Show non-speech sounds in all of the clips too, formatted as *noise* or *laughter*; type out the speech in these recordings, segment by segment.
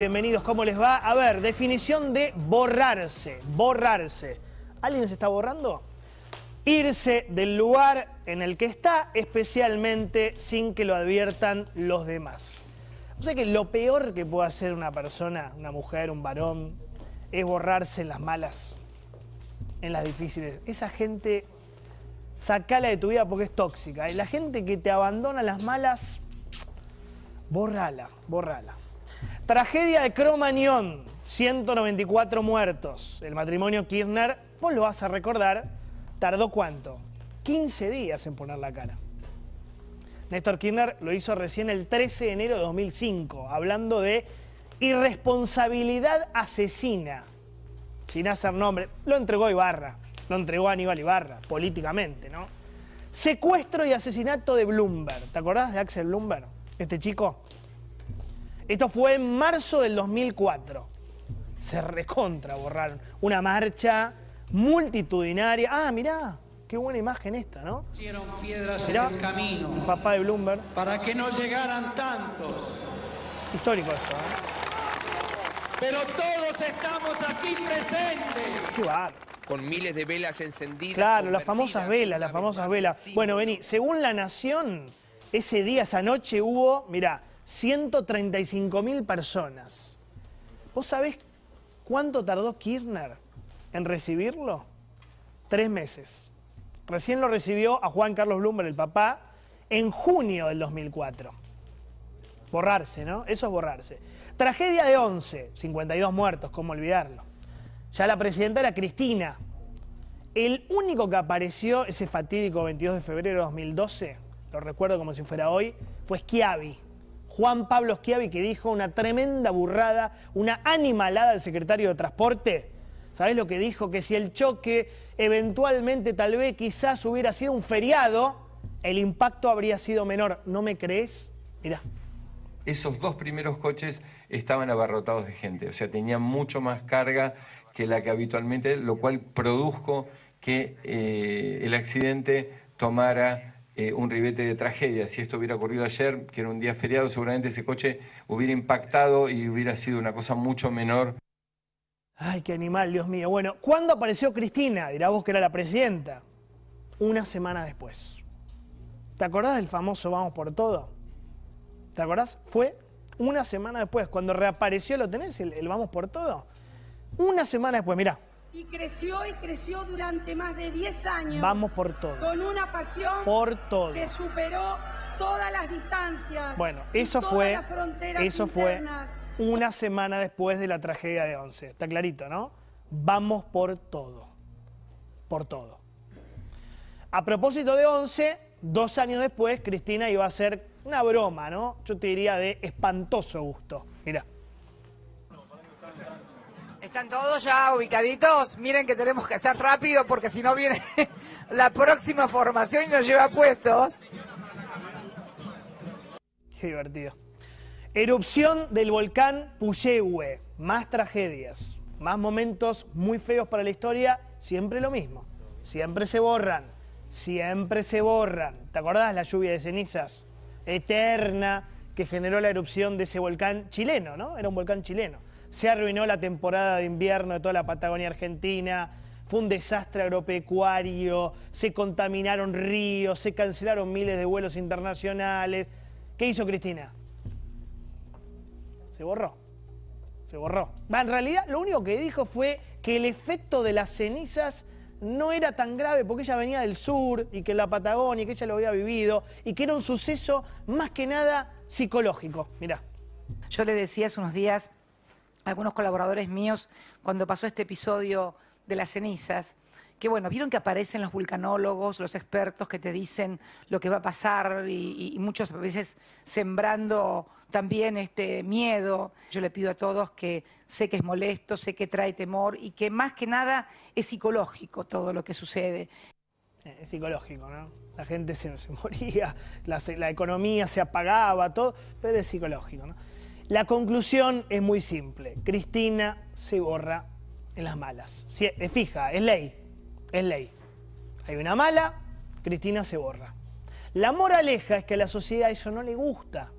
Bienvenidos, ¿cómo les va? A ver, definición de borrarse, borrarse. ¿Alguien se está borrando? Irse del lugar en el que está, especialmente sin que lo adviertan los demás. O sea que lo peor que puede hacer una persona, una mujer, un varón, es borrarse en las malas, en las difíciles. Esa gente, sacala de tu vida porque es tóxica. Y la gente que te abandona las malas, borrala, borrala. Tragedia de Cromañón, 194 muertos. El matrimonio Kirchner, vos lo vas a recordar, tardó cuánto? 15 días en poner la cara. Néstor Kirchner lo hizo recién el 13 de enero de 2005, hablando de irresponsabilidad asesina, sin hacer nombre. Lo entregó Ibarra, lo entregó Aníbal Ibarra, políticamente, ¿no? Secuestro y asesinato de Bloomberg. ¿Te acordás de Axel Bloomberg? Este chico esto fue en marzo del 2004. Se recontra borraron. Una marcha multitudinaria. Ah, mirá, qué buena imagen esta, ¿no? Pusieron piedras Mirá, en el camino papá de Bloomberg. para que no llegaran tantos. Histórico esto, ¿eh? Pero todos estamos aquí presentes. Qué bárbaro. con miles de velas encendidas. Claro, las famosas velas, las famosas velas. Bueno, vení, según La Nación, ese día, esa noche hubo, mirá, 135 mil personas. ¿Vos sabés cuánto tardó Kirchner en recibirlo? Tres meses. Recién lo recibió a Juan Carlos Bloomberg, el papá, en junio del 2004. Borrarse, ¿no? Eso es borrarse. Tragedia de 11, 52 muertos, ¿cómo olvidarlo? Ya la presidenta era Cristina. El único que apareció ese fatídico 22 de febrero de 2012, lo recuerdo como si fuera hoy, fue Schiavi. Juan Pablo Schiavi que dijo una tremenda burrada, una animalada al secretario de Transporte. ¿Sabés lo que dijo? Que si el choque eventualmente tal vez quizás hubiera sido un feriado, el impacto habría sido menor. ¿No me crees? Mirá. esos dos primeros coches estaban abarrotados de gente, o sea, tenían mucho más carga que la que habitualmente, lo cual produjo que eh, el accidente tomara eh, un ribete de tragedia. Si esto hubiera ocurrido ayer, que era un día feriado, seguramente ese coche hubiera impactado y hubiera sido una cosa mucho menor. Ay, qué animal, Dios mío. Bueno, ¿cuándo apareció Cristina? Dirá vos que era la presidenta. Una semana después. ¿Te acordás del famoso Vamos por Todo? ¿Te acordás? Fue una semana después. Cuando reapareció, ¿lo tenés? El, el Vamos por Todo. Una semana después, mirá. Y creció y creció durante más de 10 años. Vamos por todo. Con una pasión Por todo. que superó todas las distancias. Bueno, eso fue, eso fue una semana después de la tragedia de Once. Está clarito, ¿no? Vamos por todo. Por todo. A propósito de Once, dos años después, Cristina iba a hacer una broma, ¿no? Yo te diría de espantoso gusto. Mirá. ¿Están todos ya ubicaditos? Miren que tenemos que hacer rápido porque si no viene *laughs* la próxima formación y nos lleva puestos. Qué divertido. Erupción del volcán Puyehue. Más tragedias, más momentos muy feos para la historia. Siempre lo mismo. Siempre se borran. Siempre se borran. ¿Te acordás la lluvia de cenizas eterna que generó la erupción de ese volcán chileno, ¿no? Era un volcán chileno. Se arruinó la temporada de invierno de toda la Patagonia Argentina. Fue un desastre agropecuario, se contaminaron ríos, se cancelaron miles de vuelos internacionales. ¿Qué hizo Cristina? Se borró. Se borró. Va, En realidad, lo único que dijo fue que el efecto de las cenizas no era tan grave porque ella venía del sur y que la Patagonia, que ella lo había vivido y que era un suceso más que nada psicológico. Mirá. Yo le decía hace unos días algunos colaboradores míos, cuando pasó este episodio de las cenizas, que bueno, vieron que aparecen los vulcanólogos, los expertos que te dicen lo que va a pasar y, y muchas veces sembrando también este miedo. Yo le pido a todos que sé que es molesto, sé que trae temor y que más que nada es psicológico todo lo que sucede. Eh, Es psicológico, ¿no? La gente se, *laughs* moría, la, la economía se apagaba, todo, pero es psicológico, ¿no? La conclusión es muy simple. Cristina se borra en las malas. Si- es fija, es ley, es ley. Hay una mala, Cristina se borra. La moraleja es que a la sociedad eso no le gusta.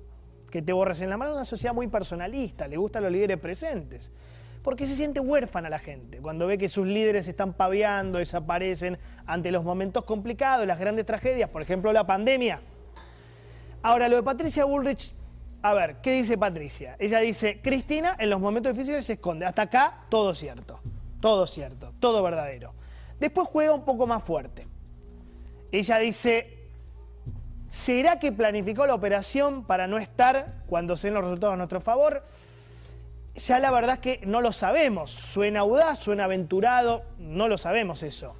que te borres en la mano, una sociedad muy personalista, le gustan los líderes presentes. Porque se siente huérfana la gente cuando ve que sus líderes están paveando, desaparecen ante los momentos complicados, las grandes tragedias, por ejemplo la pandemia. Ahora, lo de Patricia Bullrich, a ver, ¿qué dice Patricia? Ella dice, Cristina en los momentos difíciles se esconde. Hasta acá, todo cierto, todo cierto, todo verdadero. Después juega un poco más fuerte. Ella dice, ¿será que planificó la operación para no estar cuando se den los resultados a nuestro favor? Ya la verdad es que no lo sabemos. Suena audaz, suena aventurado, no lo sabemos eso.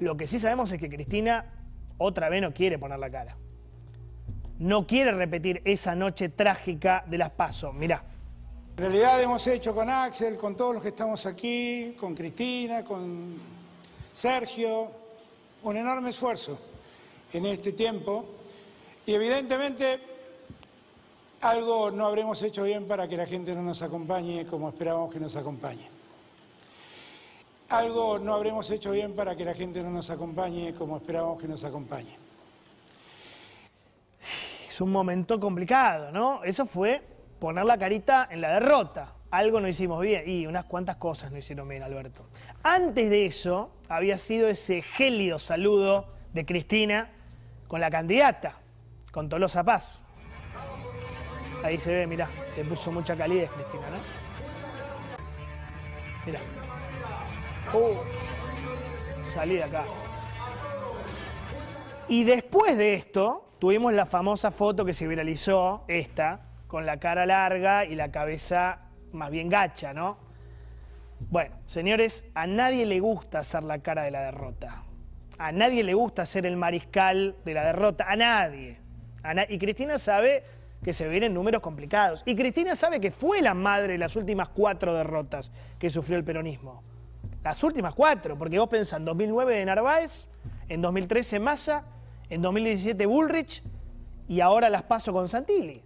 Lo que sí sabemos es que Cristina otra vez no quiere poner la cara. No quiere repetir esa noche trágica de las pasos. Mirá. En realidad hemos hecho con Axel, con todos los que estamos aquí, con Cristina, con Sergio, un enorme esfuerzo en este tiempo y evidentemente algo no habremos hecho bien para que la gente no nos acompañe como esperábamos que nos acompañe. Algo no habremos hecho bien para que la gente no nos acompañe como esperábamos que nos acompañe. Es un momento complicado, ¿no? Eso fue poner la carita en la derrota. Algo no hicimos bien y unas cuantas cosas no hicieron bien, Alberto. Antes de eso había sido ese gélido saludo de Cristina con la candidata, con Tolosa Paz. Ahí se ve, mirá, le puso mucha calidez Cristina, ¿no? Mirá. Uh, salí de acá. Y después de esto, tuvimos la famosa foto que se viralizó, esta, con la cara larga y la cabeza más bien gacha, ¿no? Bueno, señores, a nadie le gusta hacer la cara de la derrota. A nadie le gusta ser el mariscal de la derrota. A nadie. y Cristina sabe que se vienen números complicados. Y Cristina sabe que fue la madre de las últimas cuatro derrotas que sufrió el peronismo. Las últimas cuatro, porque vos pensás en 2009 de Narváez, en 2013 Massa, en 2017 Bullrich y ahora las paso con Santilli.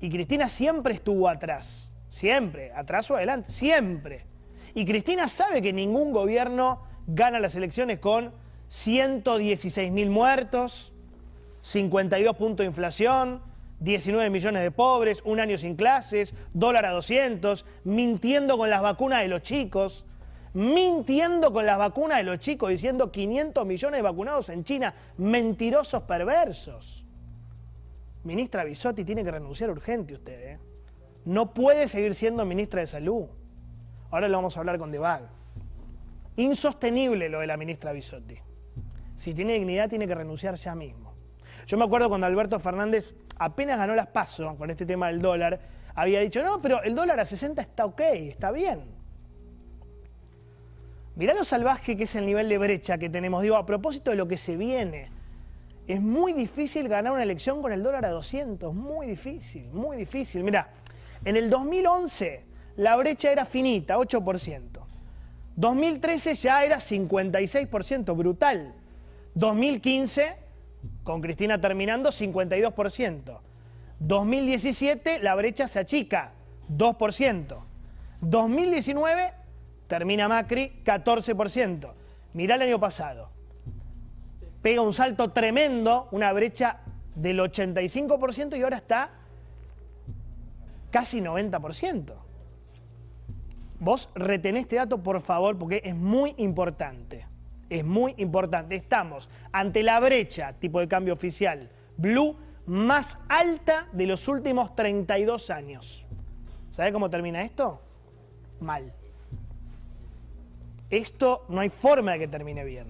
Y Cristina siempre estuvo atrás, siempre, atrás o adelante, siempre. Y Cristina sabe que ningún gobierno gana las elecciones con 116 mil muertos, 52 puntos de inflación, 19 millones de pobres, un año sin clases, dólar a 200, mintiendo con las vacunas de los chicos, mintiendo con las vacunas de los chicos, diciendo 500 millones de vacunados en China, mentirosos perversos. Ministra Bisotti tiene que renunciar urgente usted, ¿eh? No puede seguir siendo ministra de Salud. Ahora lo vamos a hablar con Debag. Insostenible lo de la ministra Bisotti. Si tiene dignidad, tiene que renunciar ya mismo. Yo me acuerdo cuando Alberto Fernández apenas ganó las pasos con este tema del dólar, había dicho, no, pero el dólar a 60 está ok, está bien. Mirá lo salvaje que es el nivel de brecha que tenemos. Digo, a propósito de lo que se viene. Es muy difícil ganar una elección con el dólar a 200. Muy difícil, muy difícil. Mirá, en el 2011 la brecha era finita, 8%. 2013 ya era 56%, brutal. 2015, con Cristina terminando, 52%. 2017 la brecha se achica, 2%. 2019 termina Macri, 14%. Mirá el año pasado. Pega un salto tremendo, una brecha del 85% y ahora está casi 90%. Vos retenés este dato, por favor, porque es muy importante. Es muy importante. Estamos ante la brecha, tipo de cambio oficial, blue, más alta de los últimos 32 años. ¿Sabe cómo termina esto? Mal. Esto no hay forma de que termine bien.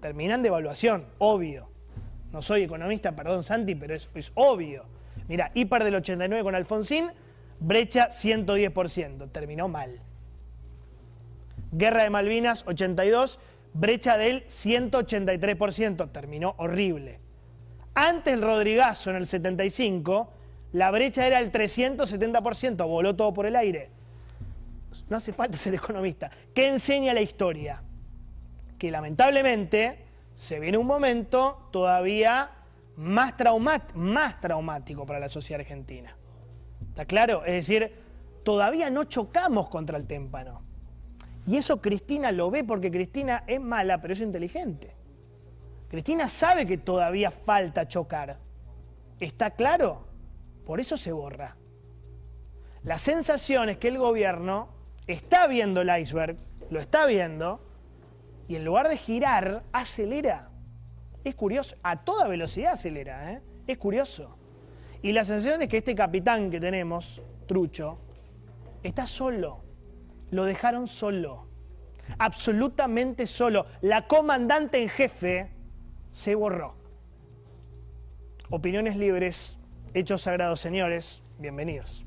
Terminan de evaluación, obvio. No soy economista, perdón Santi, pero es, es obvio. Mira, hiper del 89 con Alfonsín, brecha 110%, terminó mal. Guerra de Malvinas 82, brecha del 183%, terminó horrible. Antes el Rodrigazo en el 75, la brecha era el 370%, voló todo por el aire. No hace falta ser economista. ¿Qué enseña la historia? Que lamentablemente se viene un momento todavía más, más traumático para la sociedad argentina. ¿Está claro? Es decir, todavía no chocamos contra el témpano. Y eso Cristina lo ve porque Cristina es mala, pero es inteligente. Cristina sabe que todavía falta chocar. ¿Está claro? Por eso se borra. La sensación es que el gobierno está viendo el iceberg, lo está viendo, y en lugar de girar, acelera. Es curioso, a toda velocidad acelera, ¿eh? es curioso. Y la sensación es que este capitán que tenemos, Trucho, está solo. Lo dejaron solo. Absolutamente solo. La comandante en jefe se borró. Opiniones libres, hechos sagrados, señores. Bienvenidos.